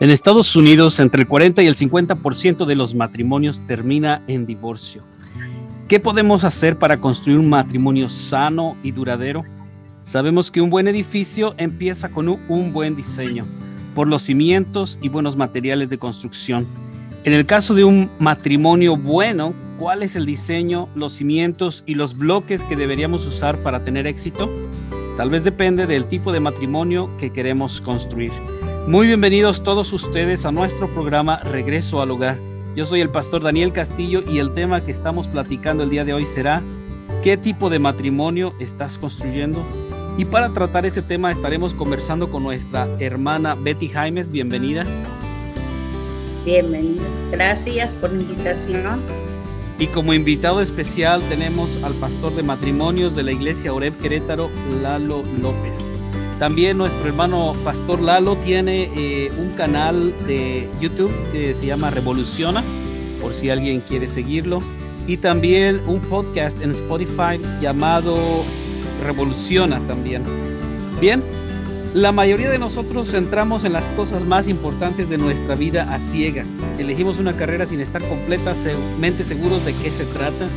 En Estados Unidos, entre el 40 y el 50% de los matrimonios termina en divorcio. ¿Qué podemos hacer para construir un matrimonio sano y duradero? Sabemos que un buen edificio empieza con un, buen diseño, por los cimientos y buenos materiales de construcción. En el caso de un matrimonio bueno, ¿cuál es el diseño, los cimientos y los bloques que deberíamos usar para tener éxito? Tal vez depende del tipo de matrimonio que queremos construir. Muy bienvenidos todos ustedes a nuestro programa Regreso al Hogar. Yo soy el pastor Daniel Castillo y el tema que estamos platicando el día de hoy será ¿qué tipo de matrimonio estás construyendo? Y para tratar este tema estaremos conversando con nuestra hermana Betty Jaimes. Bienvenida. Bienvenida. Gracias por la invitación. Y como invitado especial tenemos al pastor de matrimonios de la iglesia Oreb Querétaro, Lalo López. También nuestro hermano Pastor Lalo tiene eh, un canal de YouTube que se llama Revoluciona, por si alguien quiere seguirlo. Y también un podcast en Spotify llamado Revoluciona también. Bien, la mayoría de nosotros centramos en las cosas más importantes de nuestra vida a ciegas. Elegimos una carrera sin estar completamente seguros de qué se trata.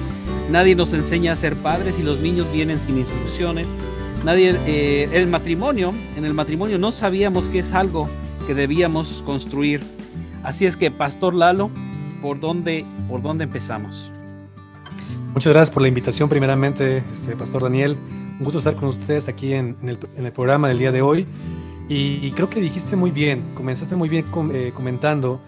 Nadie nos enseña a ser padres y los niños vienen sin instrucciones. Nadie, eh, el matrimonio, en el matrimonio no sabíamos que es algo que debíamos construir. Así es que, Pastor Lalo, ¿por dónde, por dónde empezamos? Muchas gracias por la invitación, primeramente, este, Pastor Daniel. Un gusto estar con ustedes aquí en, el, programa del día de hoy. Y, creo que dijiste muy bien, comenzaste muy bien eh, comentando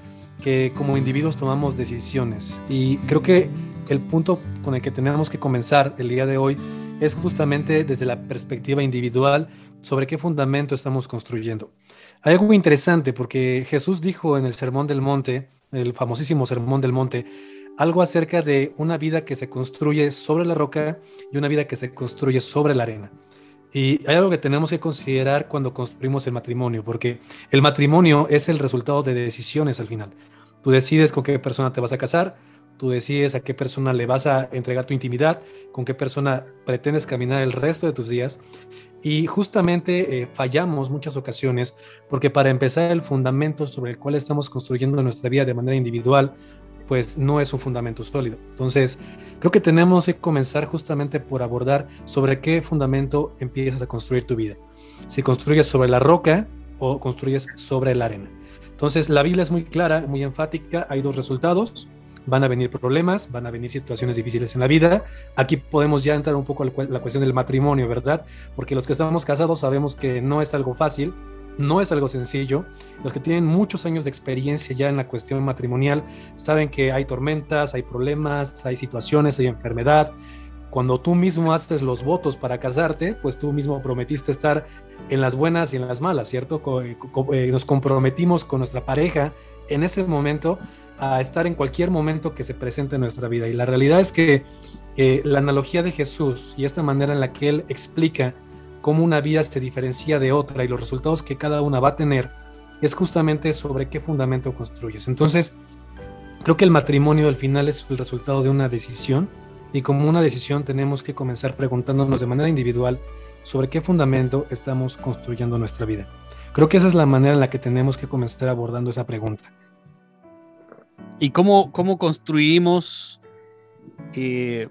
que como individuos tomamos decisiones. Y creo que el punto con el que tenemos que comenzar el día de hoy es justamente desde la perspectiva individual sobre qué fundamento estamos construyendo. Hay algo interesante porque Jesús dijo en el Sermón del Monte, el famosísimo Sermón del Monte, algo acerca de una vida que se construye sobre la roca y una vida que se construye sobre la arena. Y hay algo que tenemos que considerar cuando construimos el matrimonio, porque el matrimonio es el resultado de decisiones al final. Tú decides con qué persona te vas a casar, Tú decides a qué persona le vas a entregar tu intimidad, con qué persona pretendes caminar el resto de tus días. Y justamente eh, fallamos muchas ocasiones porque para empezar el fundamento sobre el cual estamos construyendo nuestra vida de manera individual, pues no es un fundamento sólido. Entonces, creo que tenemos que comenzar justamente por abordar sobre qué fundamento empiezas a construir tu vida. Si construyes sobre la roca o construyes sobre la arena. Entonces, la Biblia es muy clara, muy enfática, hay dos resultados van a venir problemas, van a venir situaciones difíciles en la vida. Aquí podemos ya entrar un poco a la cuestión del matrimonio, ¿verdad? Porque los que estamos casados sabemos que no es algo fácil, no es algo sencillo. Los que tienen muchos años de experiencia ya en la cuestión matrimonial saben que hay tormentas, hay problemas, hay situaciones, hay enfermedad. Cuando tú mismo haces los votos para casarte, pues tú mismo prometiste estar en las buenas y en las malas, ¿cierto? Eh, nos comprometimos con nuestra pareja en ese momento a estar en cualquier momento que se presente en nuestra vida. Y la realidad es que eh, la analogía de Jesús y esta manera en la que Él explica cómo una vida se diferencia de otra y los resultados que cada una va a tener, es justamente sobre qué fundamento construyes. Entonces, creo que el matrimonio al final es el resultado de una decisión y como una decisión tenemos que comenzar preguntándonos de manera individual sobre qué fundamento estamos construyendo nuestra vida. Creo que esa es la manera en la que tenemos que comenzar abordando esa pregunta. ¿Y cómo, cómo construimos eh,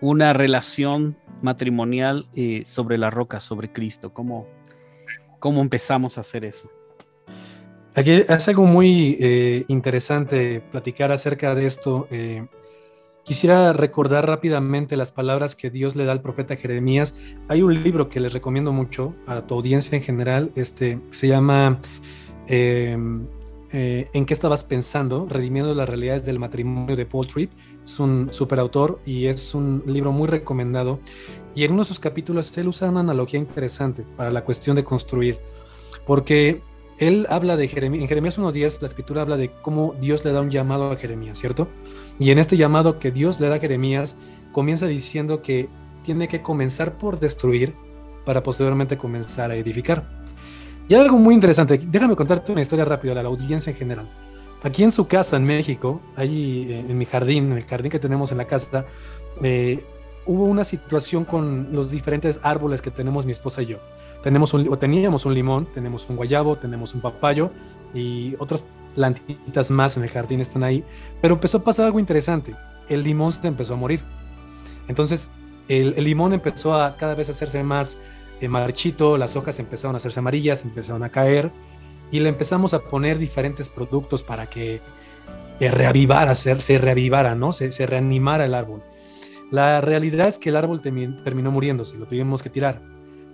una relación matrimonial eh, sobre la roca, sobre Cristo? ¿Cómo, ¿Cómo empezamos a hacer eso? Aquí es algo muy eh, interesante platicar acerca de esto. quisiera recordar rápidamente las palabras que Dios le da al profeta Jeremías. Hay un libro que les recomiendo mucho a tu audiencia en general, este, se llama eh, en qué estabas pensando, redimiendo las realidades del matrimonio de Paul Tripp. Es un superautor y es un libro muy recomendado. Y en uno de sus capítulos él usa una analogía interesante para la cuestión de construir, porque él habla de Jeremías, en Jeremías 1.10 la escritura habla de cómo Dios le da un llamado a Jeremías, ¿cierto? Y en este llamado que Dios le da a Jeremías, comienza diciendo que tiene que comenzar por destruir para posteriormente comenzar a edificar. Y algo muy interesante, déjame contarte una historia rápida a la audiencia en general. Aquí en su casa en México, ahí eh, en mi jardín, en el jardín que tenemos en la casa, eh, hubo una situación con los diferentes árboles que tenemos mi esposa y yo. Tenemos un, o teníamos un limón, tenemos un guayabo, tenemos un papayo y otras plantitas más en el jardín están ahí. Pero empezó a pasar algo interesante. El limón se empezó a morir. Entonces, el, limón empezó a cada vez hacerse más eh, marchito, las hojas empezaron a hacerse amarillas, empezaron a caer y le empezamos a poner diferentes productos para que eh, reavivara, se, se reavivara, ¿no? Se, se reanimara el árbol. La realidad es que el árbol terminó muriéndose, lo tuvimos que tirar.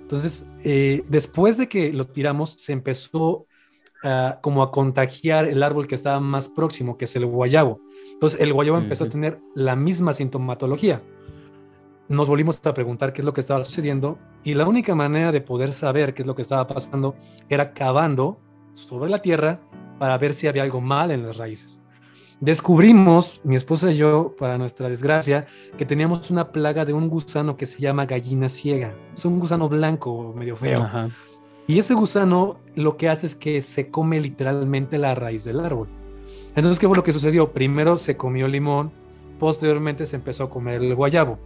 Entonces, eh, después de que lo tiramos, se empezó como a contagiar el árbol que estaba más próximo, que es el guayabo. Entonces, el guayabo empezó a tener la misma sintomatología. Nos volvimos a preguntar qué es lo que estaba sucediendo y la única manera de poder saber qué es lo que estaba pasando era cavando sobre la tierra para ver si había algo mal en las raíces. Descubrimos, mi esposa y yo, para nuestra desgracia, que teníamos una plaga de un gusano que se llama gallina ciega. Es un gusano blanco, medio feo. Y ese gusano lo que hace es que se come literalmente la raíz del árbol. Entonces, ¿qué fue lo que sucedió? Primero se comió limón, posteriormente se empezó a comer el guayabo.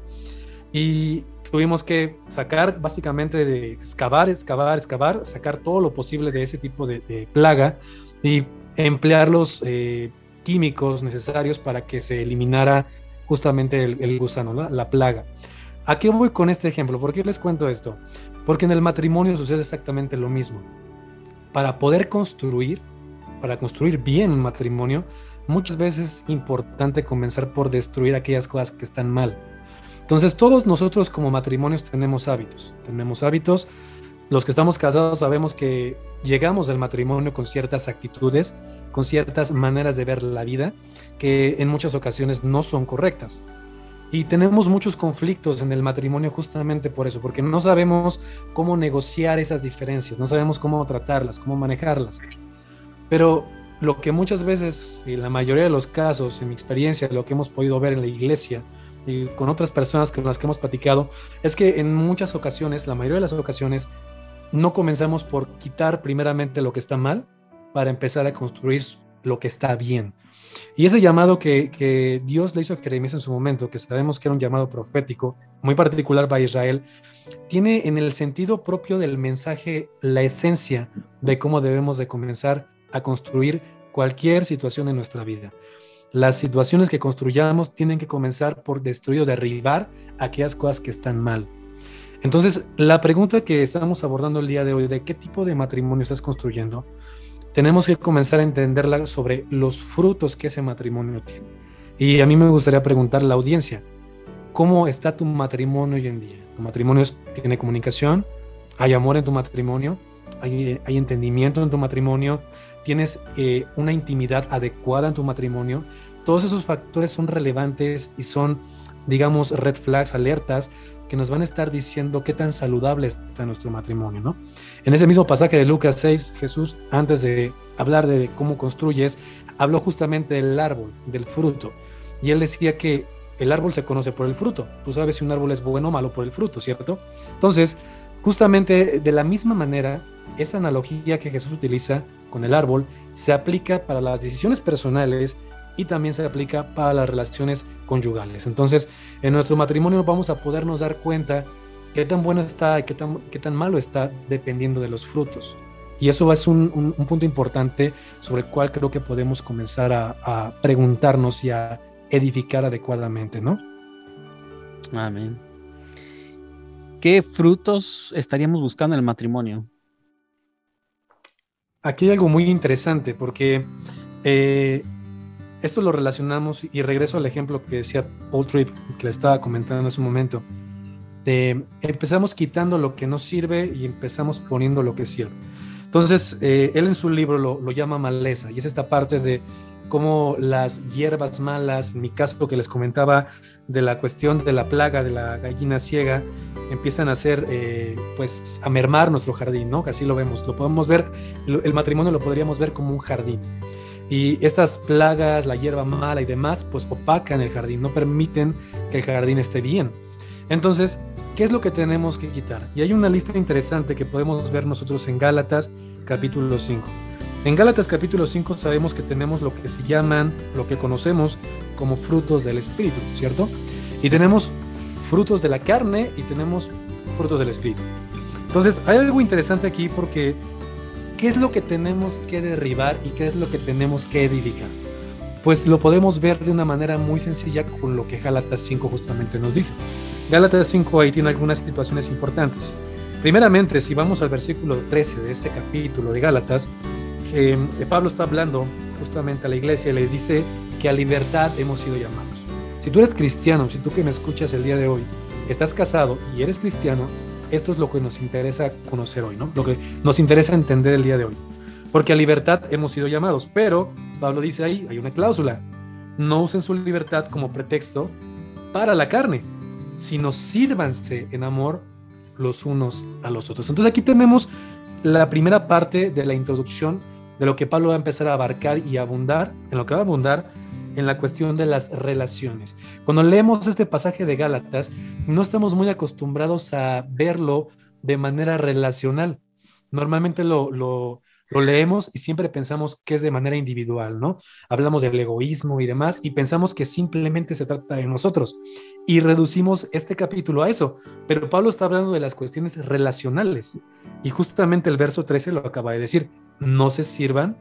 Y tuvimos que sacar, básicamente, de excavar, excavar, excavar, sacar todo lo posible de ese tipo de, plaga y emplearlos eh, químicos necesarios para que se eliminara justamente el, gusano, la plaga. ¿A qué voy con este ejemplo? ¿Por qué les cuento esto? Porque en el matrimonio sucede exactamente lo mismo. Para poder construir, para construir bien un matrimonio, muchas veces es importante comenzar por destruir aquellas cosas que están mal. Entonces todos nosotros como matrimonios tenemos hábitos, tenemos hábitos. Los que estamos casados sabemos que llegamos al matrimonio con ciertas actitudes con ciertas maneras de ver la vida que en muchas ocasiones no son correctas. Y tenemos muchos conflictos en el matrimonio justamente por eso, porque no sabemos cómo negociar esas diferencias, no sabemos cómo tratarlas, cómo manejarlas. Pero lo que muchas veces, y la mayoría de los casos, en mi experiencia, lo que hemos podido ver en la iglesia y con otras personas con las que hemos platicado, es que en muchas ocasiones, la mayoría de las ocasiones, no comenzamos por quitar primeramente lo que está mal, para empezar a construir lo que está bien. Y ese llamado que, Dios le hizo a Jeremías en su momento, que sabemos que era un llamado profético, muy particular para Israel, tiene en el sentido propio del mensaje la esencia de cómo debemos de comenzar a construir cualquier situación en nuestra vida. Las situaciones que construyamos tienen que comenzar por destruir o derribar aquellas cosas que están mal. Entonces, la pregunta que estamos abordando el día de hoy, de qué tipo de matrimonio estás construyendo, tenemos que comenzar a entenderla sobre los frutos que ese matrimonio tiene. Y a mí me gustaría preguntar a la audiencia, ¿cómo está tu matrimonio hoy en día? ¿Tu matrimonio tiene comunicación? ¿Hay amor en tu matrimonio? ¿Hay, entendimiento en tu matrimonio? ¿Tienes eh, una intimidad adecuada en tu matrimonio? Todos esos factores son relevantes y son, digamos, red flags, alertas que nos van a estar diciendo qué tan saludable está nuestro matrimonio, ¿no? En ese mismo pasaje de Lucas 6, Jesús, antes de hablar de cómo construyes, habló justamente del árbol, del fruto. Y él decía que el árbol se conoce por el fruto. Tú sabes si un árbol es bueno o malo por el fruto, ¿cierto? Entonces, justamente de la misma manera, esa analogía que Jesús utiliza con el árbol se aplica para las decisiones personales y también se aplica para las relaciones conyugales. Entonces, en nuestro matrimonio vamos a podernos dar cuenta qué tan bueno está y qué tan, qué tan malo está dependiendo de los frutos. Y eso es un, punto importante sobre el cual creo que podemos comenzar a, a, preguntarnos y a edificar adecuadamente, ¿no? Amén. ¿Qué frutos estaríamos buscando en el matrimonio? Aquí hay algo muy interesante porque eh, esto lo relacionamos y regreso al ejemplo que decía Paul Tripp, que le estaba comentando en un momento. Empezamos quitando lo que no sirve y empezamos poniendo lo que sirve. Entonces, eh, él en su libro lo, llama maleza y es esta parte de cómo las hierbas malas, en mi caso que les comentaba de la cuestión de la plaga de la gallina ciega, empiezan a hacer, eh, pues, a mermar nuestro jardín, ¿no? Así lo vemos, lo podemos ver, el matrimonio lo podríamos ver como un jardín. Y estas plagas, la hierba mala y demás, pues opacan el jardín, no permiten que el jardín esté bien. Entonces, ¿qué es lo que tenemos que quitar? Y hay una lista interesante que podemos ver nosotros en Gálatas capítulo 5. En Gálatas capítulo 5 sabemos que tenemos lo que se llaman, lo que conocemos como frutos del Espíritu, ¿cierto? Y tenemos frutos de la carne y tenemos frutos del Espíritu. Entonces, hay algo interesante aquí porque ¿qué es lo que tenemos que derribar y qué es lo que tenemos que edificar? Pues lo podemos ver de una manera muy sencilla con lo que Gálatas 5 justamente nos dice. Gálatas 5 ahí tiene algunas situaciones importantes. Primeramente, si vamos al versículo 13 de ese capítulo de Gálatas, eh, Pablo está hablando justamente a la iglesia y les dice que a libertad hemos sido llamados. Si tú eres cristiano, si tú que me escuchas el día de hoy, estás casado y eres cristiano, esto es lo que nos interesa conocer hoy, ¿no? Lo que nos interesa entender el día de hoy. Porque a libertad hemos sido llamados, pero Pablo dice ahí, hay una cláusula, no usen su libertad como pretexto para la carne, sino sírvanse en amor los unos a los otros. Entonces aquí tenemos la primera parte de la introducción de lo que Pablo va a empezar a abarcar y abundar, en lo que va a abundar en la cuestión de las relaciones. Cuando leemos este pasaje de Gálatas, no estamos muy acostumbrados a verlo de manera relacional. Normalmente lo, lo, lo leemos y siempre pensamos que es de manera individual, ¿no? Hablamos del egoísmo y demás y pensamos que simplemente se trata de nosotros y reducimos este capítulo a eso, pero Pablo está hablando de las cuestiones relacionales y justamente el verso 13 lo acaba de decir, no se sirvan,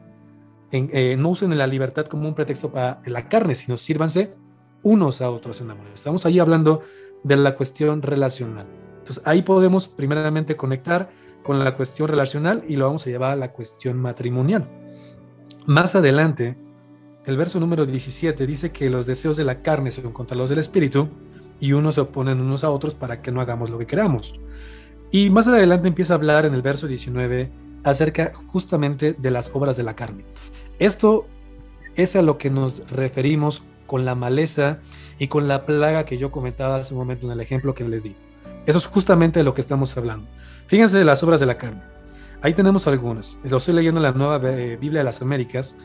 eh, no usen la libertad como un pretexto para la carne, sino sírvanse unos a otros en amor. Estamos ahí hablando de la cuestión relacional. Entonces ahí podemos primeramente conectar con la cuestión relacional y lo vamos a llevar a la cuestión matrimonial. Más adelante, el verso número 17 dice que los deseos de la carne son contra los del espíritu y unos se oponen unos a otros para que no hagamos lo que queramos. Y más adelante empieza a hablar en el verso 19 acerca justamente de las obras de la carne. Esto es a lo que nos referimos con la maleza y con la plaga que yo comentaba hace un momento en el ejemplo que les di. Eso es justamente de lo que estamos hablando. Fíjense de las obras de la carne. Ahí tenemos algunas. Lo estoy leyendo en la nueva eh, Biblia de las Américas.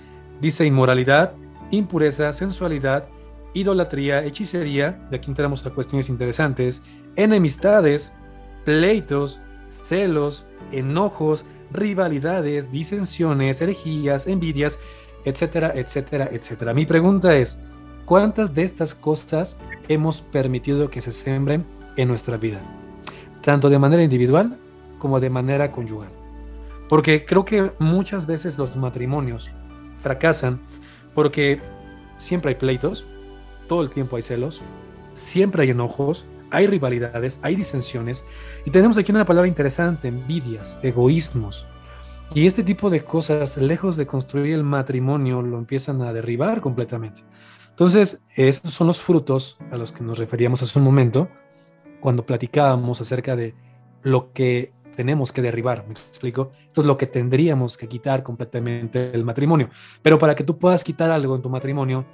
Dice inmoralidad, impureza, sensualidad, idolatría, hechicería. De aquí entramos a cuestiones interesantes. Enemistades, pleitos, celos, enojos, rivalidades, disensiones, herejías, envidias, etcétera, etcétera, etcétera. Mi pregunta es, ¿cuántas de estas cosas hemos permitido que se sembren en nuestra vida? Tanto de manera individual como de manera conyugal. Porque creo que muchas veces los matrimonios fracasan porque siempre hay pleitos, todo el tiempo hay celos, siempre hay enojos, hay rivalidades, hay disensiones, y tenemos aquí una palabra interesante, envidias, egoísmos. Y este tipo de cosas, lejos de construir el matrimonio, lo empiezan a derribar completamente. Entonces, estos son los frutos a los que nos referíamos hace un momento, cuando platicábamos acerca de lo que tenemos que derribar, ¿me explico? Esto es lo que tendríamos que quitar completamente del matrimonio. Pero para que tú puedas quitar algo en tu matrimonio,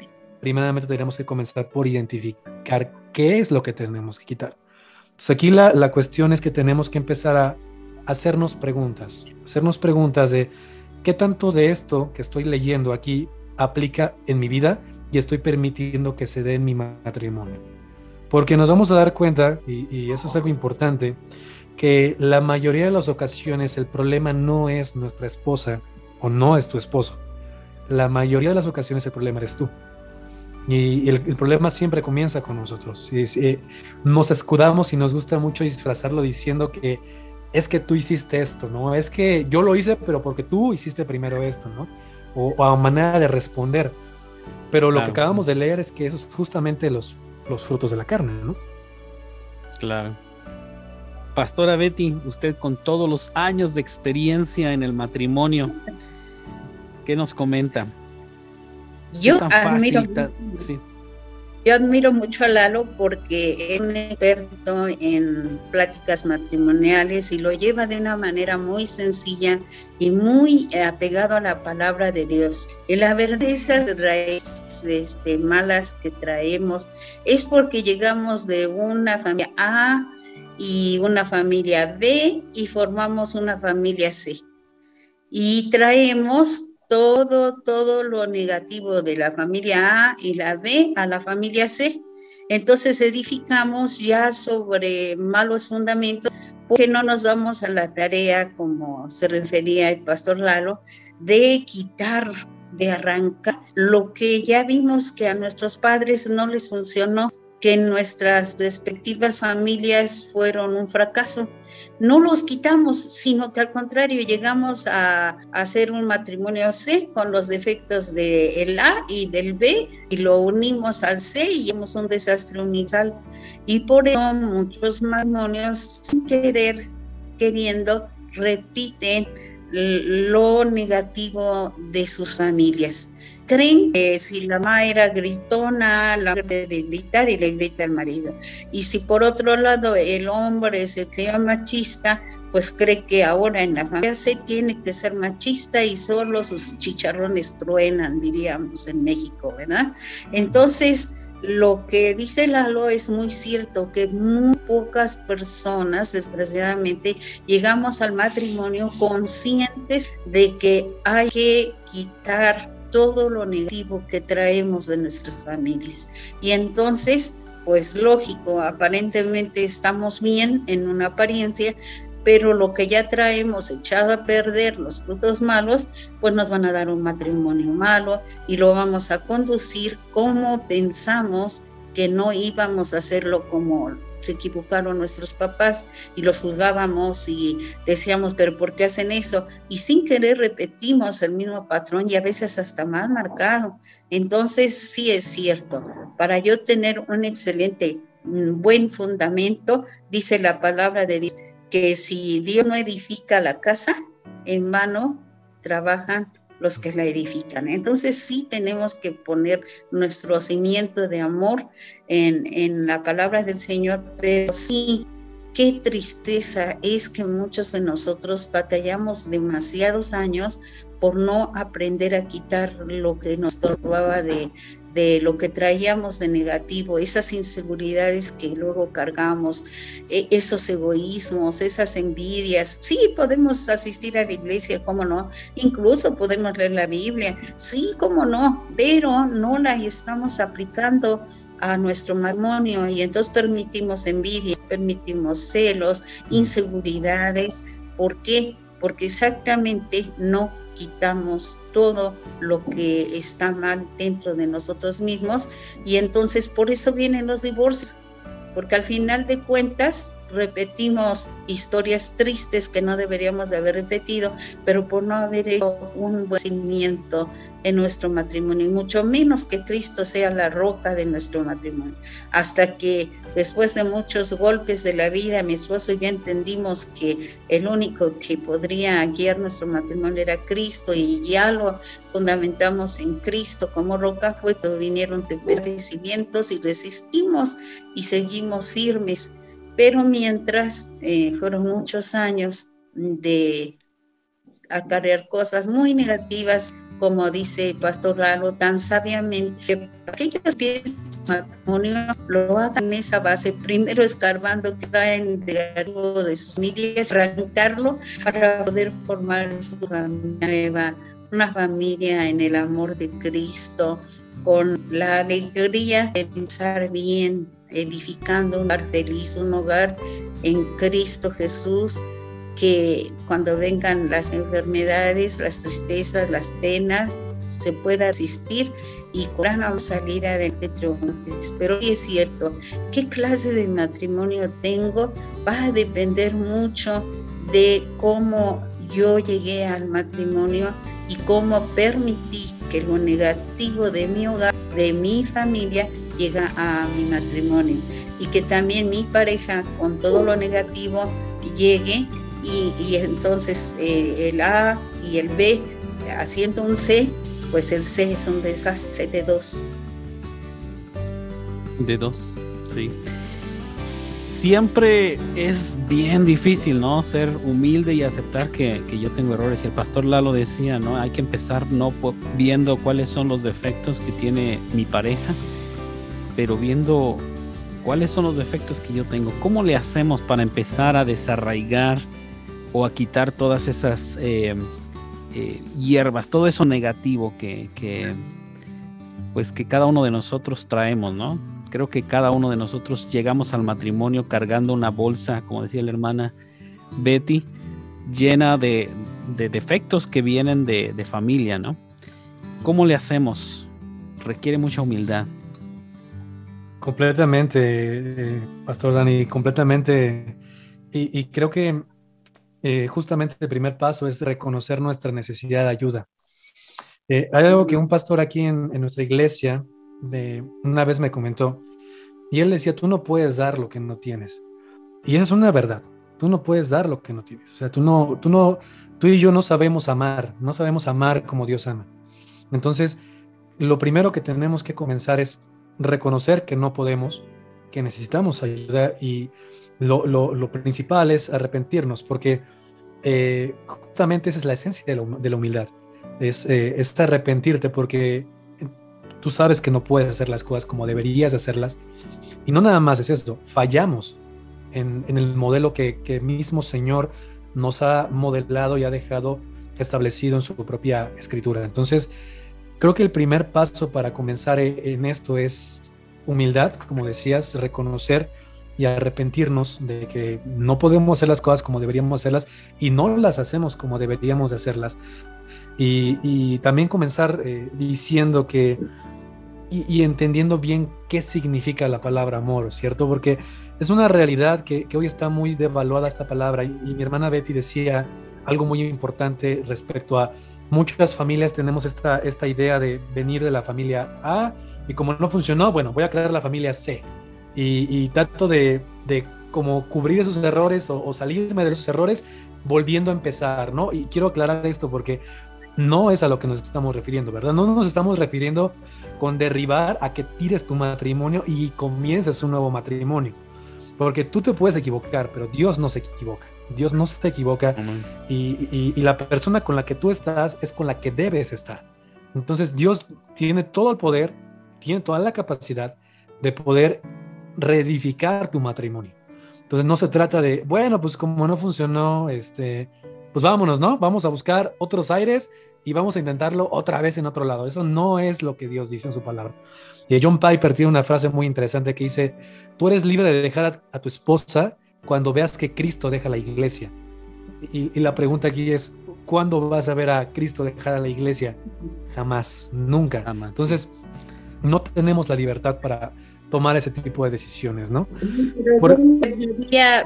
primeramente tendríamos que comenzar por identificar qué es lo que tenemos que quitar. Entonces aquí la, la cuestión es que tenemos que empezar a hacernos preguntas, hacernos preguntas de qué tanto de esto que estoy leyendo aquí aplica en mi vida y estoy permitiendo que se dé en mi matrimonio. Porque nos vamos a dar cuenta, y, y eso es algo importante, que la mayoría de las ocasiones el problema no es nuestra esposa o no es tu esposo. La mayoría de las ocasiones el problema eres tú. Y el, problema siempre comienza con nosotros. Si, nos escudamos y nos gusta mucho disfrazarlo diciendo que es que tú hiciste esto, ¿no? Es que yo lo hice, pero porque tú hiciste primero esto, ¿no? O, a manera de responder. Pero lo que acabamos de leer es que eso es justamente los, los frutos de la carne, ¿no? Claro. Pastora Betty, usted con todos los años de experiencia en el matrimonio, ¿qué nos comenta? Yo admiro, yo admiro mucho a Lalo porque es un experto en pláticas matrimoniales y lo lleva de una manera muy sencilla y muy apegado a la palabra de Dios. Y la verdad, esas raíces este, malas que traemos es porque llegamos de una familia A y una familia B y formamos una familia C. Y traemos todo, todo lo negativo de la familia A y la B a la familia C. Entonces edificamos ya sobre malos fundamentos porque no nos damos a la tarea, como se refería el pastor Lalo, de quitar, de arrancar lo que ya vimos que a nuestros padres no les funcionó, que nuestras respectivas familias fueron un fracaso no los quitamos, sino que al contrario llegamos a, hacer un matrimonio C con los defectos del A y del B y lo unimos al C y hemos un desastre universal. Y por eso muchos matrimonios sin querer, queriendo, repiten lo negativo de sus familias creen que si la mamá era gritona, la de gritar y le grita al marido. Y si por otro lado el hombre se crea machista, pues cree que ahora en la familia se tiene que ser machista y solo sus chicharrones truenan, diríamos en México, ¿verdad? Entonces, lo que dice Lalo es muy cierto, que muy pocas personas, desgraciadamente, llegamos al matrimonio conscientes de que hay que quitar todo lo negativo que traemos de nuestras familias. Y entonces, pues lógico, aparentemente estamos bien en una apariencia, pero lo que ya traemos echado a perder, los frutos malos, pues nos van a dar un matrimonio malo y lo vamos a conducir como pensamos que no íbamos a hacerlo como se equivocaron nuestros papás y los juzgábamos y decíamos, pero ¿por qué hacen eso? Y sin querer repetimos el mismo patrón y a veces hasta más marcado. Entonces sí es cierto, para yo tener un excelente, buen fundamento, dice la palabra de Dios, que si Dios no edifica la casa, en vano trabajan los que la edifican. Entonces sí tenemos que poner nuestro cimiento de amor en, en la palabra del Señor, pero sí qué tristeza es que muchos de nosotros batallamos demasiados años por no aprender a quitar lo que nos torbaba de, de lo que traíamos de negativo, esas inseguridades que luego cargamos, e, esos egoísmos, esas envidias. Sí, podemos asistir a la iglesia, cómo no, incluso podemos leer la Biblia, sí, cómo no, pero no la estamos aplicando a nuestro matrimonio y entonces permitimos envidia, permitimos celos, inseguridades. ¿Por qué? Porque exactamente no quitamos todo lo que está mal dentro de nosotros mismos y entonces por eso vienen los divorcios, porque al final de cuentas repetimos historias tristes que no deberíamos de haber repetido, pero por no haber hecho un buen cimiento en nuestro matrimonio, y mucho menos que Cristo sea la roca de nuestro matrimonio. Hasta que después de muchos golpes de la vida, mi esposo y yo entendimos que el único que podría guiar nuestro matrimonio era Cristo y ya lo fundamentamos en Cristo como roca, fue cuando vinieron tempestades y vientos y resistimos y seguimos firmes. Pero mientras eh, fueron muchos años de acarrear cosas muy negativas, como dice el pastor Ralo tan sabiamente, aquellas piezas de matrimonio lo hagan en esa base, primero escarbando que traen de de sus familias, arrancarlo para poder formar su familia nueva, una familia en el amor de Cristo, con la alegría de pensar bien, edificando un hogar feliz, un hogar en Cristo Jesús, que cuando vengan las enfermedades, las tristezas, las penas, se pueda asistir y vamos a salir adelante triunfantes. Pero es cierto, qué clase de matrimonio tengo va a depender mucho de cómo yo llegué al matrimonio y cómo permití que lo negativo de mi hogar, de mi familia, llega a mi matrimonio y que también mi pareja con todo lo negativo llegue y, entonces eh, el A y el B haciendo un C, pues el C es un desastre de dos. De dos, sí. Siempre es bien difícil, ¿no? Ser humilde y aceptar que, que yo tengo errores. Y el pastor Lalo decía, ¿no? Hay que empezar no viendo cuáles son los defectos que tiene mi pareja, pero viendo cuáles son los defectos que yo tengo. ¿Cómo le hacemos para empezar a desarraigar o a quitar todas esas eh, eh, hierbas, todo eso negativo que, pues que cada uno de nosotros traemos, ¿no? Creo que cada uno de nosotros llegamos al matrimonio cargando una bolsa, como decía la hermana Betty, llena de, defectos que vienen de, familia, ¿no? ¿Cómo le hacemos? Requiere mucha humildad. Completamente, eh, Pastor Dani, completamente. Y, creo que eh, justamente el primer paso es reconocer nuestra necesidad de ayuda. Eh, hay algo que un pastor aquí en, nuestra iglesia una vez me comentó, y él decía, tú no puedes dar lo que no tienes. Y esa es una verdad. Tú no puedes dar lo que no tienes. O sea, tú no, tú no, tú y yo no sabemos amar, no sabemos amar como Dios ama. Entonces, lo primero que tenemos que comenzar es reconocer que no podemos, que necesitamos ayuda y lo, lo, principal es arrepentirnos, porque eh, justamente esa es la esencia de, de la humildad, es, eh, arrepentirte porque tú sabes que no puedes hacer las cosas como deberías hacerlas. Y no nada más es eso, fallamos en, el modelo que, que mismo Señor nos ha modelado y ha dejado establecido en su propia escritura. Entonces, creo que el primer paso para comenzar e, en esto es humildad, como decías, reconocer y arrepentirnos de que no podemos hacer las cosas como deberíamos hacerlas y no las hacemos como deberíamos hacerlas. Y, también comenzar eh, diciendo que y, entendiendo bien qué significa la palabra amor, ¿cierto? Porque es una realidad que, hoy está muy devaluada esta palabra y, mi hermana Betty decía algo muy importante respecto a muchas familias tenemos esta, esta idea de venir de la familia A y como no funcionó, bueno, voy a crear la familia C y, trato de, de como cubrir esos errores o, o, salirme de esos errores volviendo a empezar, ¿no? Y quiero aclarar esto porque no es a lo que nos estamos refiriendo, ¿verdad? No nos estamos refiriendo con derribar a que tires tu matrimonio y comiences un nuevo matrimonio. Porque tú te puedes equivocar, pero Dios no se equivoca. Dios no se equivoca y, la persona con la que tú estás es con la que debes estar. Entonces Dios tiene todo el poder, tiene toda la capacidad de poder reedificar tu matrimonio. Entonces no se trata de, bueno, pues como no funcionó, este, pues vámonos, ¿no? Vamos a buscar otros aires y vamos a intentarlo otra vez en otro lado. Eso no es lo que Dios dice en su palabra. Y John Piper tiene una frase muy interesante que dice, tú eres libre de dejar a, tu esposa cuando veas que Cristo deja la iglesia. Y, la pregunta aquí es, ¿cuándo vas a ver a Cristo dejar a la iglesia? Jamás, nunca. Jamás. Entonces, no tenemos la libertad para tomar ese tipo de decisiones, ¿no?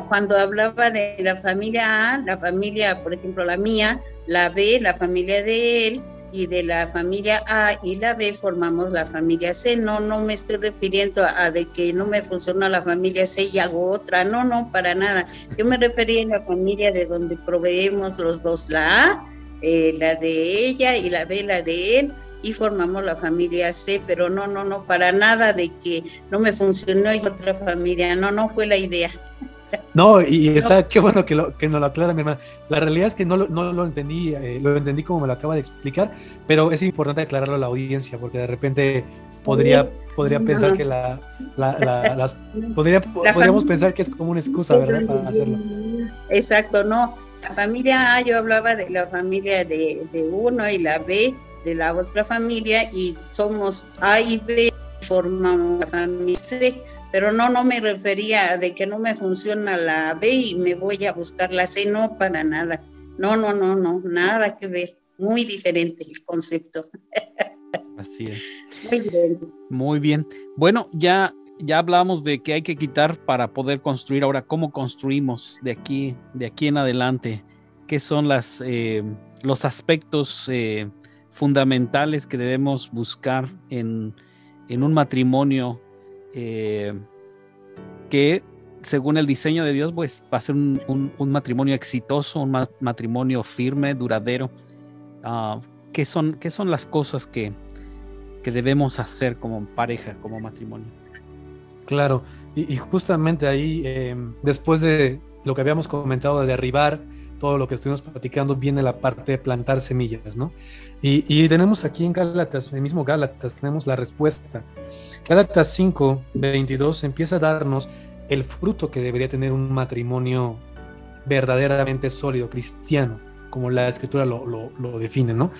Cuando hablaba de la familia A, la familia, por ejemplo, la mía, la B, la familia de él, y de la familia A y la B formamos la familia C. No, no me estoy refiriendo a, de que no me funciona la familia C y hago otra. No, no, para nada. Yo me refería a la familia de donde proveemos los dos, la A, eh, la de ella y la B, la de él y formamos la familia C, pero no, no, no, para nada de que no me funcionó y otra familia, no, no fue la idea. No, y está, qué bueno que, lo, que nos lo aclara mi hermana. La realidad es que no, no lo entendí, eh, lo entendí como me lo acaba de explicar, pero es importante aclararlo a la audiencia, porque de repente podría, podría pensar que la, las, podría, podríamos pensar que es como una excusa, ¿verdad? Para hacerlo. Exacto, no. La familia A, yo hablaba de la familia de, de uno y la B, de la otra familia y somos A y B, formamos la familia C, pero no, no me refería a de que no me funciona la B y me voy a buscar la C, no, para nada. No, no, no, no, nada que ver. Muy diferente el concepto. Así es. Muy bien. Muy bien. Bueno, ya, ya hablamos de que hay que quitar para poder construir. Ahora, ¿cómo construimos de aquí, de aquí en adelante? ¿Qué son las, eh, los aspectos eh, fundamentales que debemos buscar en, un matrimonio eh, que según el diseño de Dios, pues va a ser un, matrimonio exitoso, un matrimonio firme, duradero. Ah, ¿qué, son, ¿Qué son las cosas que, que debemos hacer como pareja, como matrimonio? Claro, y, justamente ahí, eh, después de lo que habíamos comentado de derribar todo lo que estuvimos platicando, viene la parte de plantar semillas, ¿no? Y, tenemos aquí en Gálatas, el mismo Gálatas, tenemos la respuesta. Gálatas 5, 22 empieza a darnos el fruto que debería tener un matrimonio verdaderamente sólido, cristiano, como la escritura lo, define, ¿no?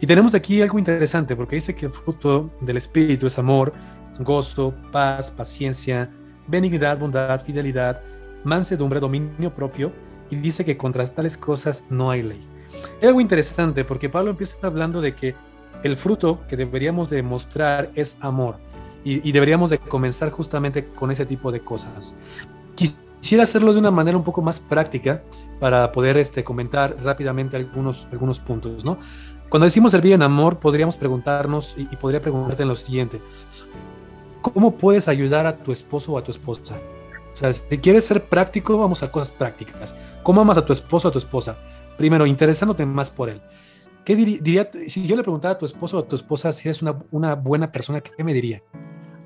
Y tenemos aquí algo interesante, porque dice que el fruto del Espíritu es amor, gozo, paz, paciencia, benignidad, bondad, fidelidad, mansedumbre, dominio propio, y dice que contra tales cosas no hay ley. Es algo interesante porque Pablo empieza hablando de que el fruto que deberíamos de mostrar es amor y, deberíamos de comenzar justamente con ese tipo de cosas. Quisiera hacerlo de una manera un poco más práctica para poder este, comentar rápidamente algunos, algunos puntos, ¿no? Cuando decimos servir en amor, podríamos preguntarnos y, y podría preguntarte en lo siguiente. ¿Cómo puedes ayudar a tu esposo o a tu esposa? O sea, si quieres ser práctico, vamos a cosas prácticas. ¿Cómo amas a tu esposo o a tu esposa? Primero, interesándote más por él. ¿Qué diría, si yo le preguntara a tu esposo o a tu esposa si eres una, una buena persona, ¿qué me diría?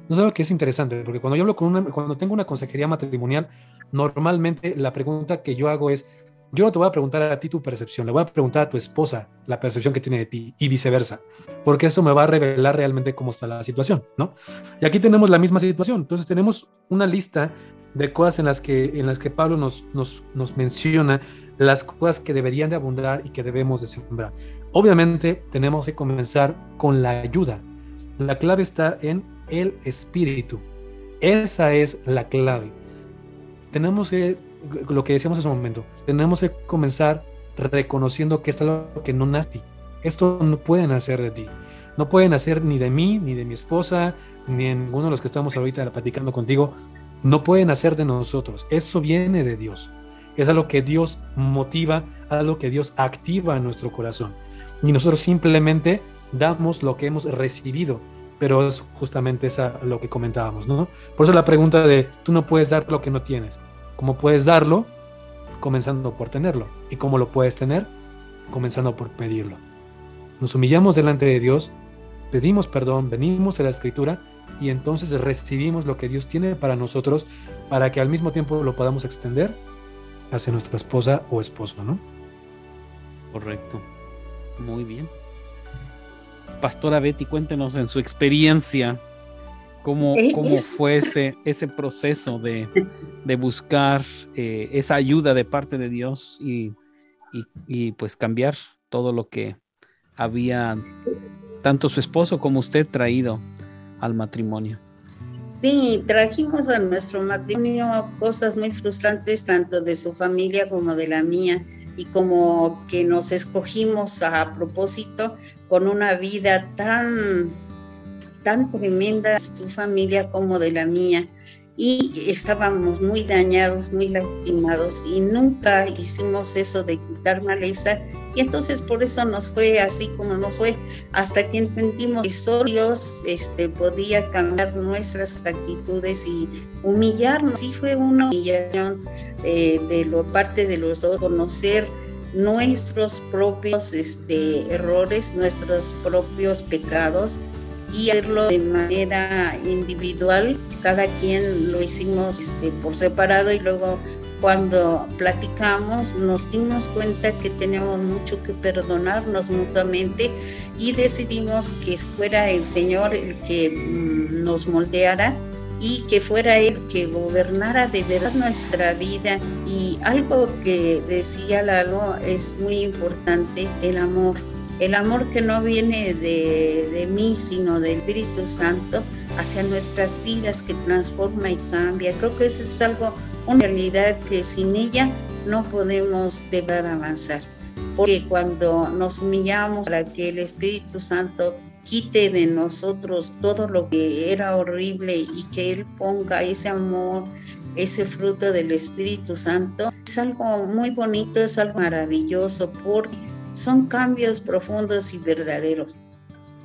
No sé lo que es interesante, porque cuando yo hablo con una, cuando tengo una consejería matrimonial, normalmente la pregunta que yo hago es, yo no te voy a preguntar a ti tu percepción, le voy a preguntar a tu esposa la percepción que tiene de ti y viceversa, porque eso me va a revelar realmente cómo está la situación, ¿no? Y aquí tenemos la misma situación, entonces tenemos una lista de cosas en las que, en las que Pablo nos, nos, nos menciona las cosas que deberían de abundar y que debemos de sembrar. Obviamente tenemos que comenzar con la ayuda. La clave está en el espíritu. Esa es la clave. Tenemos que, lo que decíamos hace un momento, tenemos que comenzar reconociendo que esto es lo que no nace. Esto no pueden hacer de ti. No pueden hacer ni de mí, ni de mi esposa, ni de ninguno de los que estamos ahorita platicando contigo. No pueden hacer de nosotros. Eso viene de Dios es algo que Dios motiva, algo que Dios activa en nuestro corazón. Y nosotros simplemente damos lo que hemos recibido, pero es justamente esa lo que comentábamos, ¿no? Por eso la pregunta de tú no puedes dar lo que no tienes. ¿Cómo puedes darlo? Comenzando por tenerlo. ¿Y cómo lo puedes tener? Comenzando por pedirlo. Nos humillamos delante de Dios, pedimos perdón, venimos a la escritura y entonces recibimos lo que Dios tiene para nosotros para que al mismo tiempo lo podamos extender hacia nuestra esposa o esposo, ¿no? Correcto. Muy bien. Pastora Betty, cuéntenos en su experiencia cómo, cómo fue ese, ese proceso de, buscar eh, esa ayuda de parte de Dios y, y pues cambiar todo lo que había tanto su esposo como usted traído al matrimonio. Sí, trajimos a nuestro matrimonio cosas muy frustrantes, tanto de su familia como de la mía, y como que nos escogimos a propósito con una vida tan, tan tremenda, su familia como de la mía y estábamos muy dañados, muy lastimados y nunca hicimos eso de quitar maleza y entonces por eso nos fue así como nos fue hasta que entendimos que solo Dios este, podía cambiar nuestras actitudes y humillarnos. Y fue una humillación eh, de lo parte de los dos, conocer nuestros propios este, errores, nuestros propios pecados y hacerlo de manera individual. Cada quien lo hicimos este, por separado y luego cuando platicamos nos dimos cuenta que teníamos mucho que perdonarnos mutuamente y decidimos que fuera el Señor el que mm, nos moldeara y que fuera Él que gobernara de verdad nuestra vida. Y algo que decía Lalo es muy importante, el amor el amor que no viene de, mí, sino del Espíritu Santo hacia nuestras vidas que transforma y cambia. Creo que eso es algo, una realidad que sin ella no podemos de verdad avanzar. Porque cuando nos humillamos para que el Espíritu Santo quite de nosotros todo lo que era horrible y que Él ponga ese amor, ese fruto del Espíritu Santo, es algo muy bonito, es algo maravilloso, porque son cambios profundos y verdaderos.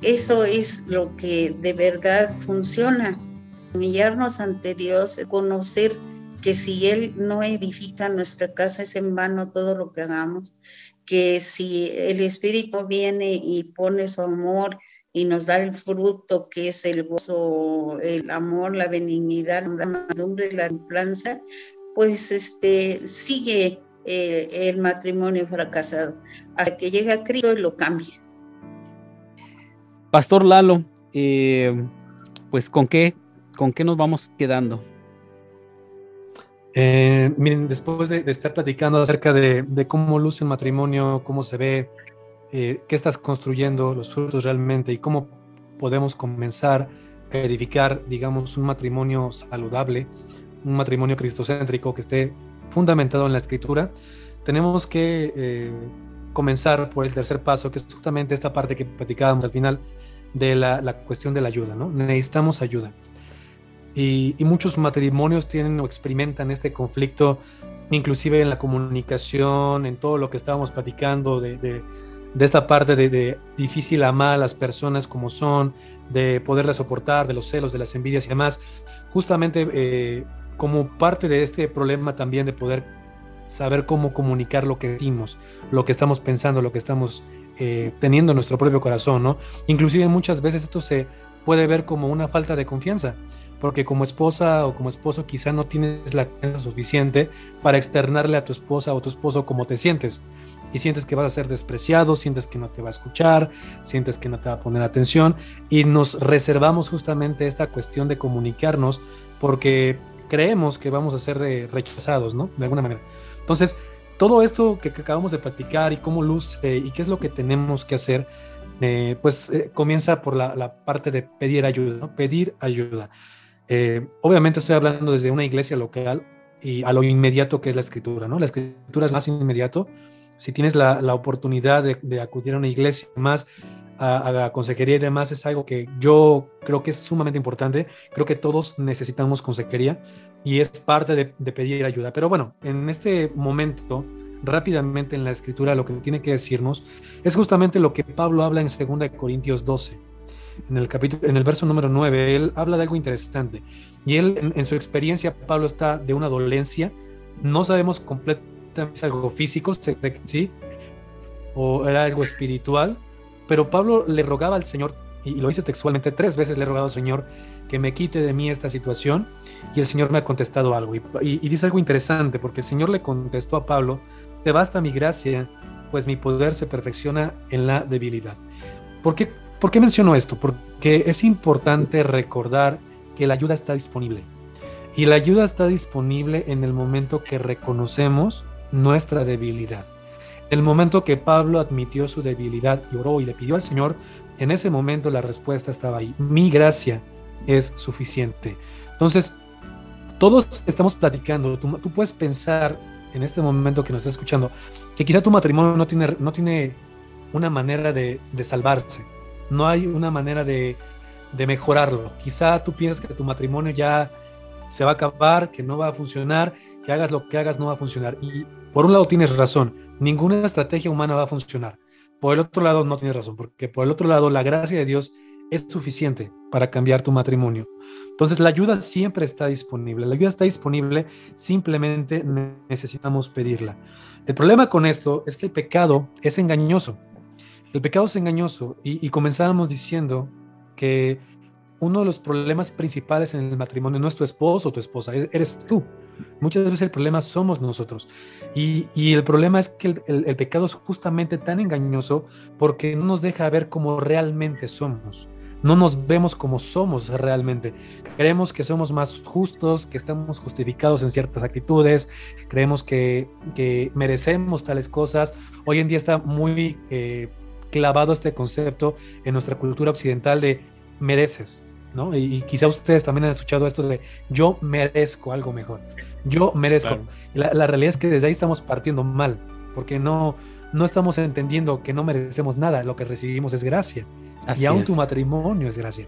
Eso es lo que de verdad funciona. Humillarnos ante Dios, conocer que si Él no edifica nuestra casa es en vano todo lo que hagamos, que si el Espíritu viene y pone su amor y nos da el fruto que es el gozo, el amor, la benignidad, la madurez, la templanza, pues este sigue eh, el matrimonio fracasado, hasta que llegue a Cristo y lo cambie. Pastor Lalo, eh, pues ¿con qué, ¿con qué nos vamos quedando? Eh, miren, después de, estar platicando acerca de, cómo luce el matrimonio, cómo se ve, qué estás construyendo, los frutos realmente y cómo podemos comenzar edificar, digamos, un matrimonio saludable, un matrimonio cristocéntrico que esté fundamentado en la escritura, tenemos que eh, comenzar por el tercer paso, que es justamente esta parte que platicábamos al final de la, cuestión de la ayuda, ¿no? Necesitamos ayuda. Y, muchos matrimonios tienen o experimentan este conflicto, inclusive en la comunicación, en todo lo que estábamos platicando de, esta parte de, difícil amar a las personas como son, de poderlas soportar, de los celos, de las envidias y demás, justamente eh, como parte de este problema también de poder saber cómo comunicar lo que decimos, lo que estamos pensando, lo que estamos eh, teniendo en nuestro propio corazón, ¿no? Inclusive muchas veces esto se puede ver como una falta de confianza, porque como esposa o como esposo quizá no tienes la confianza suficiente para externarle a tu esposa o tu esposo cómo te sientes. Y sientes que vas a ser despreciado, sientes que no te va a escuchar, sientes que no te va a poner atención y nos reservamos justamente esta cuestión de comunicarnos porque creemos que vamos a ser rechazados, ¿no? De alguna manera. Entonces, todo esto que, acabamos de platicar y cómo luce y qué es lo que tenemos que hacer, eh, pues eh, comienza por la, parte de pedir ayuda, ¿no? Pedir ayuda. Eh, obviamente estoy hablando desde una iglesia local y a lo inmediato que es la escritura, ¿no? La escritura es más inmediato. Si tienes la, oportunidad de, acudir a una iglesia más, a, a, consejería y demás, es algo que yo creo que es sumamente importante. Creo que todos necesitamos consejería y es parte de, pedir ayuda. Pero bueno, en este momento, rápidamente en la escritura, lo que tiene que decirnos es justamente lo que Pablo habla en 2 Corintios 12. En el, capítulo, en el verso número 9, él habla de algo interesante. Y él, en, su experiencia, Pablo está de una dolencia. No sabemos completamente si es algo físico, sí, o era algo espiritual. Pero Pablo le rogaba al Señor, y lo dice textualmente, tres veces le he rogado al Señor que me quite de mí esta situación y el Señor me ha contestado algo. Y, dice algo interesante, porque el Señor le contestó a Pablo, te basta mi gracia, pues mi poder se perfecciona en la debilidad. ¿Por qué, ¿Por qué menciono esto? Porque es importante recordar que la ayuda está disponible. Y la ayuda está disponible en el momento que reconocemos nuestra debilidad. El momento que Pablo admitió su debilidad y oró y le pidió al Señor, en ese momento la respuesta estaba ahí. Mi gracia es suficiente. Entonces, todos estamos platicando, tú, puedes pensar en este momento que nos estás escuchando, que quizá tu matrimonio no tiene, no tiene una manera de, salvarse, no hay una manera de, de, mejorarlo. Quizá tú piensas que tu matrimonio ya se va a acabar, que no va a funcionar, que hagas lo que hagas no va a funcionar. Y por un lado tienes razón, ninguna estrategia humana va a funcionar. Por el otro lado no tienes razón, porque por el otro lado la gracia de Dios es suficiente para cambiar tu matrimonio. Entonces la ayuda siempre está disponible. La ayuda está disponible, simplemente necesitamos pedirla. El problema con esto es que el pecado es engañoso. El pecado es engañoso y, comenzábamos diciendo que uno de los problemas principales en el matrimonio no es tu esposo o tu esposa, eres tú. Muchas veces el problema somos nosotros. Y, el problema es que el, el, pecado es justamente tan engañoso porque no nos deja ver cómo realmente somos no nos vemos como somos realmente. Creemos que somos más justos, que estamos justificados en ciertas actitudes, creemos que, merecemos tales cosas. Hoy en día está muy eh, clavado este concepto en nuestra cultura occidental de mereces, ¿no? Y, quizá ustedes también han escuchado esto de yo merezco algo mejor, yo merezco. La, la, realidad es que desde ahí estamos partiendo mal, porque no, no estamos entendiendo que no merecemos nada, lo que recibimos es gracia y aún tu matrimonio es gracia.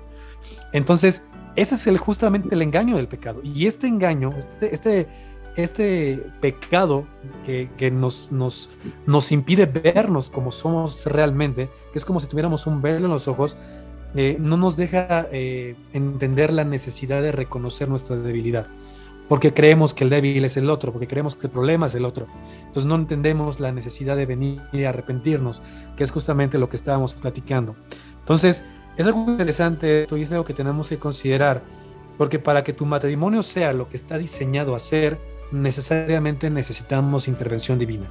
Entonces, ese es el, justamente el engaño del pecado. Y este engaño, este, este, este pecado que, que nos, nos, nos, impide vernos como somos realmente, que es como si tuviéramos un velo en los ojos, eh, no nos deja eh, entender la necesidad de reconocer nuestra debilidad. Porque creemos que el débil es el otro, porque creemos que el problema es el otro. Entonces no entendemos la necesidad de venir y arrepentirnos, que es justamente lo que estábamos platicando. Entonces, es algo interesante esto y es algo que tenemos que considerar, porque para que tu matrimonio sea lo que está diseñado a ser, necesariamente necesitamos intervención divina.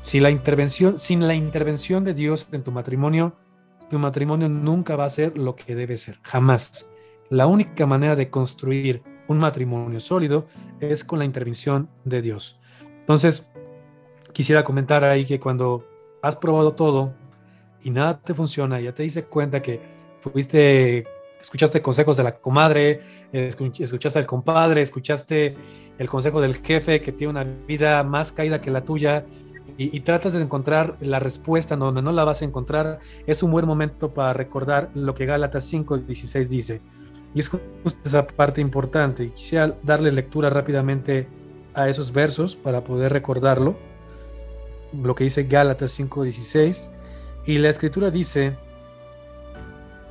Si la intervención, sin la intervención de Dios en tu matrimonio, tu matrimonio nunca va a ser lo que debe ser, jamás. La única manera de construir un matrimonio sólido es con la intervención de Dios. Entonces, quisiera comentar ahí que cuando has probado todo, y nada te funciona, ya te diste cuenta que fuiste escuchaste consejos de la comadre, escuchaste al compadre, escuchaste el consejo del jefe que tiene una vida más caída que la tuya y, tratas de encontrar la respuesta donde no la vas a encontrar, es un buen momento para recordar lo que Gálatas 5.16 dice. Y es justo esa parte importante. Y quisiera darle lectura rápidamente a esos versos para poder recordarlo. Lo que dice Gálatas 5.16. Y la escritura dice,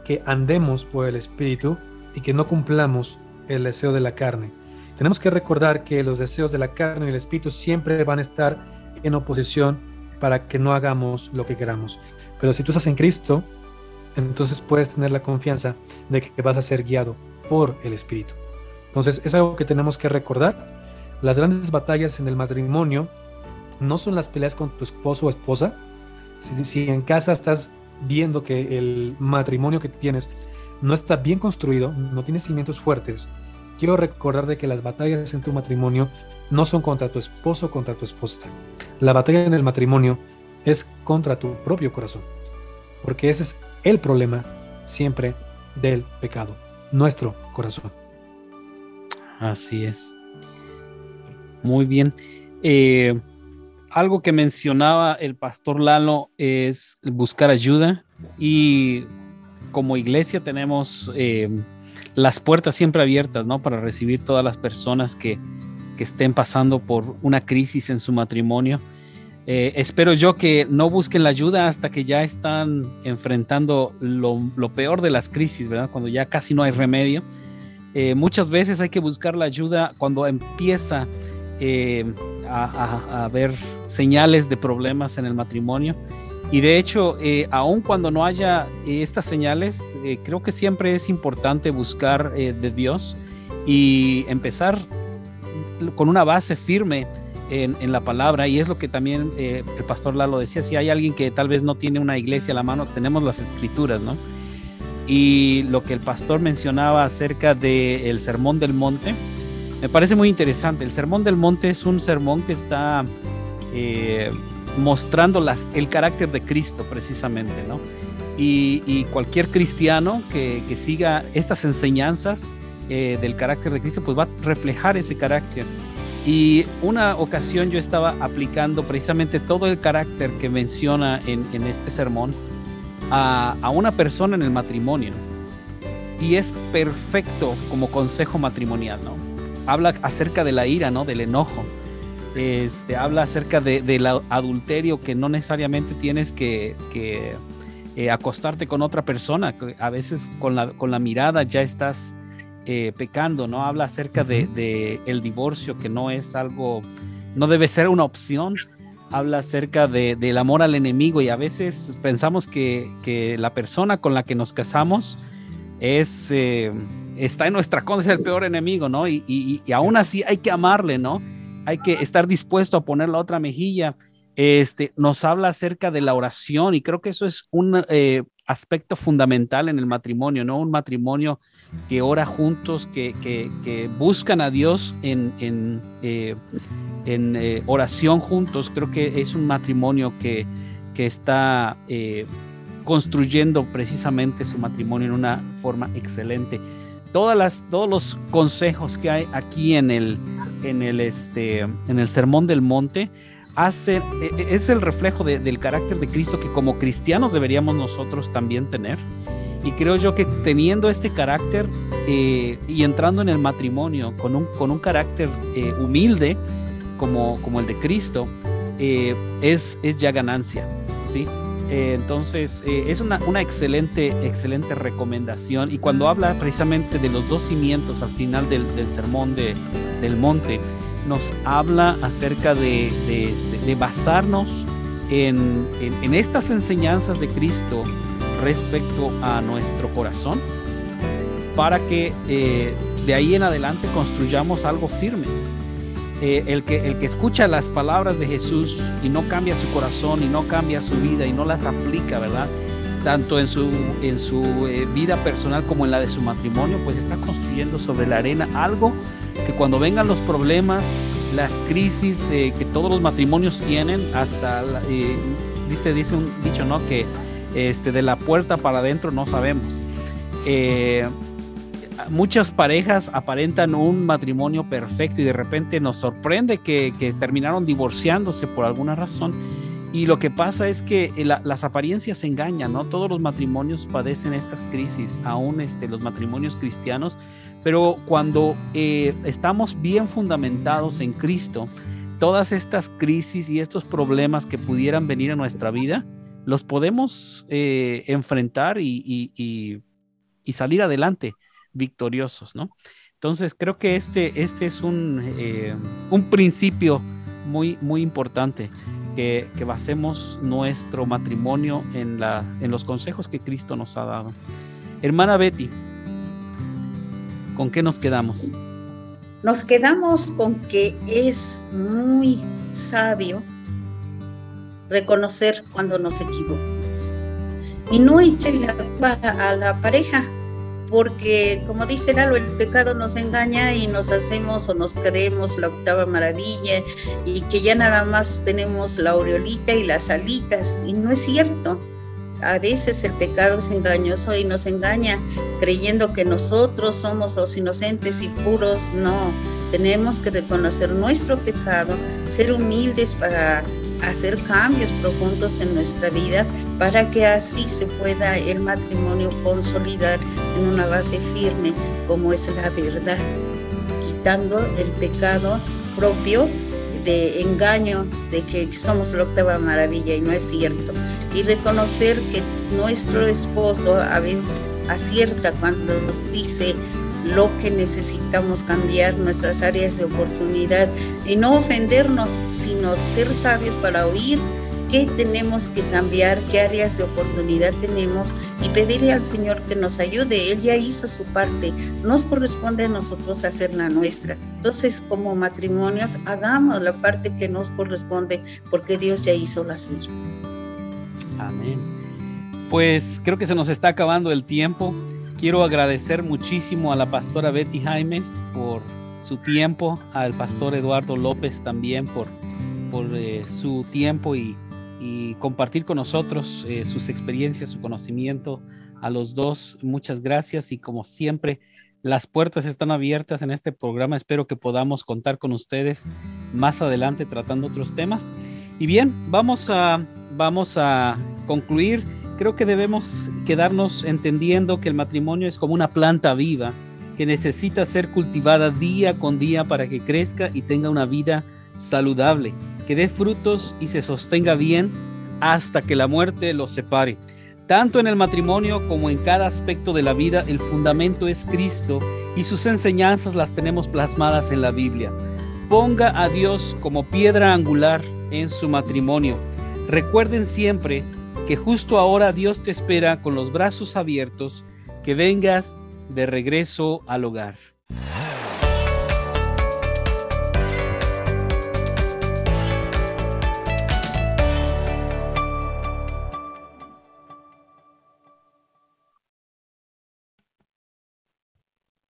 que andemos por el Espíritu y que no cumplamos el deseo de la carne. Tenemos que recordar que los deseos de la carne y el Espíritu siempre van a estar en oposición para que no hagamos lo que queramos. Pero si tú estás en Cristo, entonces puedes tener la confianza de que vas a ser guiado por el Espíritu. Entonces es algo que tenemos que recordar. Las grandes batallas en el matrimonio no son las peleas con tu esposo o esposa. Si, en casa estás viendo que el matrimonio que tienes no está bien construido, no tiene cimientos fuertes, quiero recordar de que las batallas en tu matrimonio no son contra tu esposo o contra tu esposa. La batalla en el matrimonio es contra tu propio corazón. Porque ese es el problema siempre del pecado, nuestro corazón. Así es. Muy bien. Eh, algo que mencionaba el pastor Lalo es buscar ayuda y como iglesia tenemos eh, las puertas siempre abiertas, ¿no? Para recibir todas las personas que, estén pasando por una crisis en su matrimonio. Eh, espero yo que no busquen la ayuda hasta que ya están enfrentando lo, peor de las crisis, ¿verdad? Cuando ya casi no hay remedio. Eh, muchas veces hay que buscar la ayuda cuando empieza eh, a, ver señales de problemas en el matrimonio. Y de hecho, eh, aun cuando no haya estas señales, creo que siempre es importante buscar de Dios y empezar con una base firme en, la palabra. Y es lo que también el pastor Lalo decía, si hay alguien que tal vez no tiene una iglesia a la mano, tenemos las escrituras, ¿no? Y lo que el pastor mencionaba acerca del sermón del monte, me parece muy interesante. El Sermón del Monte es un sermón que está eh, mostrando el carácter de Cristo precisamente, ¿no? Y, cualquier cristiano que, siga estas enseñanzas eh, del carácter de Cristo, pues va a reflejar ese carácter. Y una ocasión yo estaba aplicando precisamente todo el carácter que menciona en, este sermón a, a una persona en el matrimonio. Y es perfecto como consejo matrimonial, ¿no? habla acerca de la ira, ¿no? Del enojo. Este, habla acerca del adulterio que no necesariamente tienes que, eh, acostarte con otra persona. A veces con la, con la mirada ya estás eh, pecando, ¿no? Habla acerca de, el divorcio, que no es algo, no debe ser una opción. Habla acerca del amor al enemigo y a veces pensamos que, que la persona con la que nos casamos es... Eh, está en nuestra contra, es el peor enemigo, ¿no? Y, y, aún así hay que amarle, ¿no? Hay que estar dispuesto a poner la otra mejilla. Este, nos habla acerca de la oración y creo que eso es un eh, aspecto fundamental en el matrimonio, ¿no? Un matrimonio que ora juntos, que, que, buscan a Dios en, en, eh, en eh, oración juntos. Creo que es un matrimonio que, que está construyendo precisamente su matrimonio en una forma excelente todas las, todos los consejos que hay aquí en el, en el, este, en el Sermón del Monte hace, e, e, es el reflejo del carácter de Cristo que como cristianos deberíamos nosotros también tener. Y creo yo que teniendo este carácter eh, y entrando en el matrimonio con un, con un carácter eh, humilde como, como el de Cristo, eh, es, es ya ganancia. ¿sí? Entonces, es una, excelente, excelente recomendación. Y cuando habla precisamente de los dos cimientos al final del, sermón de, del monte, nos habla acerca de, este, basarnos en, estas enseñanzas de Cristo respecto a nuestro corazón para que eh, de ahí en adelante construyamos algo firme. Eh, el, que, el que escucha las palabras de Jesús y no cambia su corazón y no cambia su vida y no las aplica, ¿verdad? Tanto en su, en su eh, vida personal como en la de su matrimonio, pues está construyendo sobre la arena algo que cuando vengan los problemas, las crisis eh, que todos los matrimonios tienen, hasta, dice, dice un dicho, ¿no? Que este, de la puerta para adentro no sabemos. eh, muchas parejas aparentan un matrimonio perfecto y de repente nos sorprende que, terminaron divorciándose por alguna razón. Y lo que pasa es que las apariencias engañan, ¿no? Todos los matrimonios padecen estas crisis, aún este, los matrimonios cristianos, pero cuando eh, estamos bien fundamentados en Cristo, todas estas crisis y estos problemas que pudieran venir a nuestra vida, los podemos eh, enfrentar y, salir adelante victoriosos, ¿no? Entonces creo que este, este es un, eh, un principio muy, muy importante, que, que, basemos nuestro matrimonio en, la, en los consejos que Cristo nos ha dado. Hermana Betty, ¿con qué nos quedamos? Nos quedamos con que es muy sabio reconocer cuando nos equivocamos y no echarle la culpa a la pareja, porque como dice Lalo, el pecado nos engaña y nos hacemos o nos creemos la octava maravilla y que ya nada más tenemos la aureolita y las alitas, y no es cierto. A veces el pecado es engañoso y nos engaña creyendo que nosotros somos los inocentes y puros. No, tenemos que reconocer nuestro pecado, ser humildes para hacer cambios profundos en nuestra vida para que así se pueda el matrimonio consolidar en una base firme como es la verdad, quitando el pecado propio de engaño de que somos la octava maravilla y no es cierto. Y reconocer que nuestro esposo a veces acierta cuando nos dice lo que necesitamos cambiar, nuestras áreas de oportunidad y no ofendernos, sino ser sabios para oír qué tenemos que cambiar, qué áreas de oportunidad tenemos y pedirle al Señor que nos ayude. Él ya hizo su parte, nos corresponde a nosotros hacer la nuestra. Entonces, como matrimonios, hagamos la parte que nos corresponde porque Dios ya hizo la suya. Amén. Pues creo que se nos está acabando el tiempo. Quiero agradecer muchísimo a la pastora Betty Jaimes por su tiempo, al pastor Eduardo López también por, por eh, su tiempo y, compartir con nosotros eh, sus experiencias, su conocimiento. A los dos, muchas gracias y como siempre, las puertas están abiertas en este programa. Espero que podamos contar con ustedes más adelante tratando otros temas. Y bien, vamos a, vamos a concluir creo que debemos quedarnos entendiendo que el matrimonio es como una planta viva que necesita ser cultivada día con día para que crezca y tenga una vida saludable, que dé frutos y se sostenga bien hasta que la muerte los separe. Tanto en el matrimonio como en cada aspecto de la vida, el fundamento es Cristo y sus enseñanzas las tenemos plasmadas en la Biblia. Ponga a Dios como piedra angular en su matrimonio. Recuerden siempre que justo ahora Dios te espera con los brazos abiertos, que vengas de regreso al hogar.